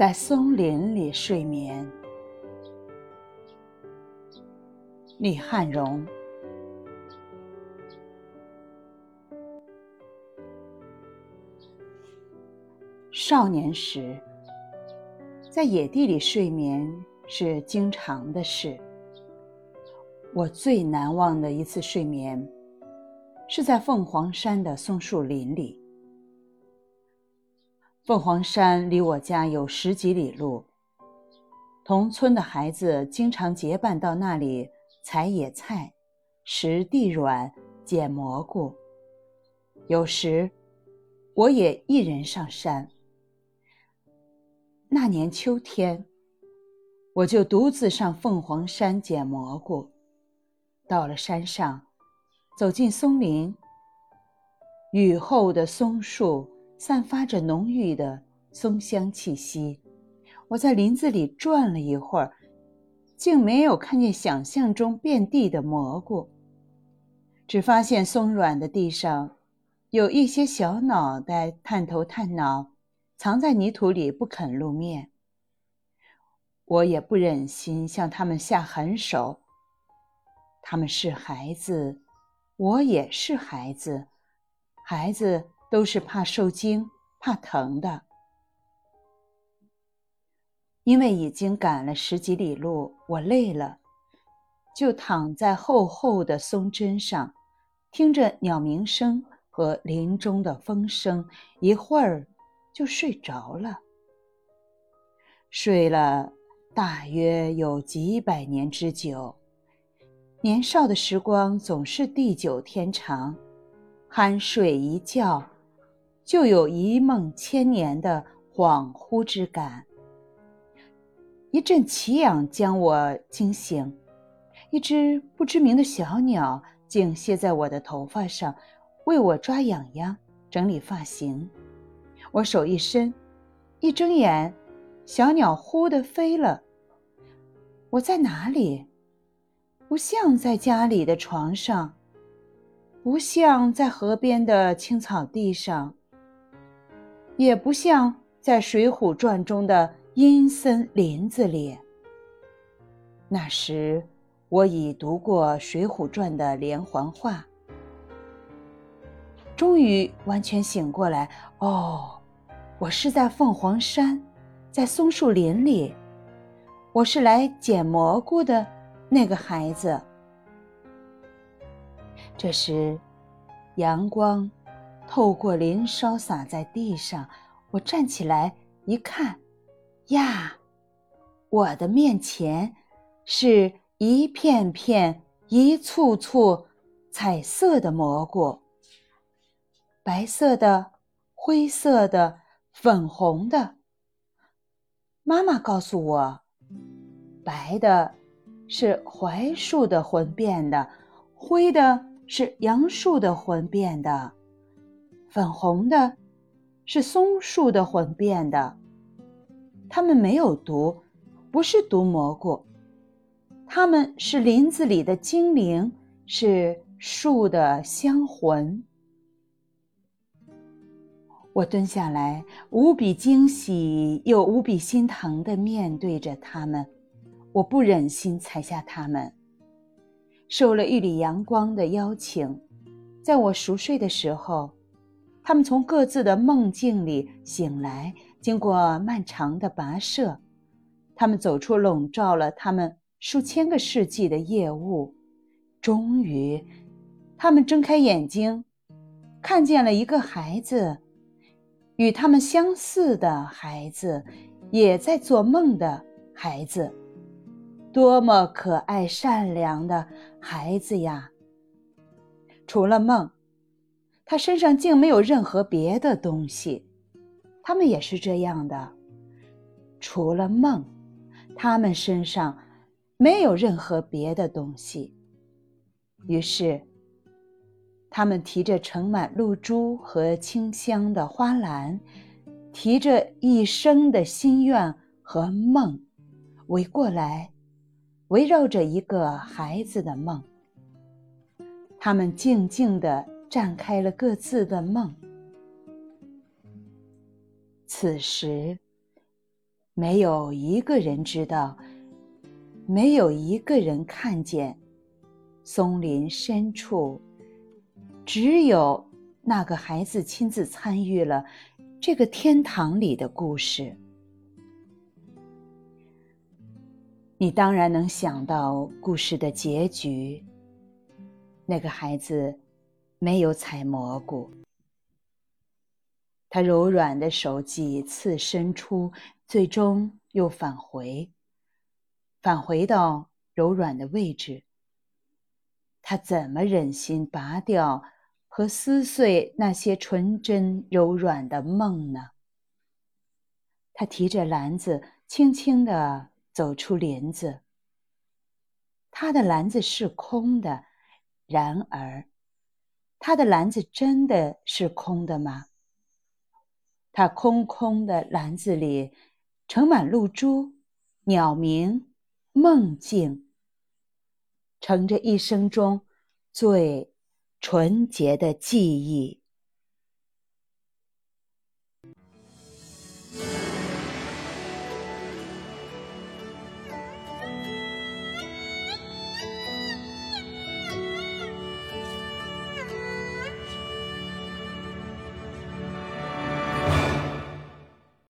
在松林里睡眠。李汉荣。少年时，在野地里睡眠是经常的事。我最难忘的一次睡眠，是在凤凰山的松树林里。凤凰山离我家有十几里路，同村的孩子经常结伴到那里采野菜、拾地软、捡蘑菇。有时，我也一人上山。那年秋天，我就独自上凤凰山捡蘑菇。到了山上，走进松林，雨后的松树散发着浓郁的松香气息。我在林子里转了一会儿，竟没有看见想象中遍地的蘑菇，只发现松软的地上有一些小脑袋探头探脑。藏在泥土里不肯露面。我也不忍心向他们下狠手。他们是孩子，我也是孩子，孩子都是怕受惊、怕疼的。因为已经赶了十几里路，我累了，就躺在厚厚的松针上，听着鸟鸣声和林中的风声，一会儿。就睡着了，睡了大约有几百年之久。年少的时光总是地久天长，酣睡一觉，就有一梦千年的恍惚之感。一阵奇痒将我惊醒，一只不知名的小鸟竟歇在我的头发上，为我抓痒痒、整理发型。我手一伸，一睁眼，小鸟忽地飞了。我在哪里？不像在家里的床上，不像在河边的青草地上，也不像在《水浒传》中的阴森林子里。那时，我已读过《水浒传》的连环画，终于完全醒过来。哦。我是在凤凰山，在松树林里，我是来捡蘑菇的那个孩子。这时，阳光透过林梢洒在地上，我站起来一看，呀，我的面前是一片片、一簇簇彩色的蘑菇，白色的、灰色的。粉红的。妈妈告诉我，白的是槐树的魂变的，灰的是杨树的魂变的，粉红的是松树的魂变的。它们没有毒，不是毒蘑菇，它们是林子里的精灵，是树的香魂。我蹲下来，无比惊喜又无比心疼地面对着他们。我不忍心踩下他们。受了一缕阳光的邀请，在我熟睡的时候，他们从各自的梦境里醒来。经过漫长的跋涉，他们走出笼罩了他们数千个世纪的夜雾。终于，他们睁开眼睛，看见了一个孩子。与他们相似的孩子，也在做梦的孩子，多么可爱善良的孩子呀！除了梦，他身上竟没有任何别的东西。他们也是这样的，除了梦，他们身上没有任何别的东西。于是。他们提着盛满露珠和清香的花篮，提着一生的心愿和梦，围过来，围绕着一个孩子的梦。他们静静地展开了各自的梦。此时，没有一个人知道，没有一个人看见，松林深处，只有那个孩子亲自参与了这个天堂里的故事。你当然能想到故事的结局。那个孩子没有采蘑菇。他柔软的手几次伸出，最终又返回，返回到柔软的位置。他怎么忍心拔掉和撕碎那些纯真柔软的梦呢？他提着篮子，轻轻地走出林子。他的篮子是空的，然而，他的篮子真的是空的吗？他空空的篮子里，盛满露珠、鸟鸣、梦境，盛着一生中最纯洁的记忆。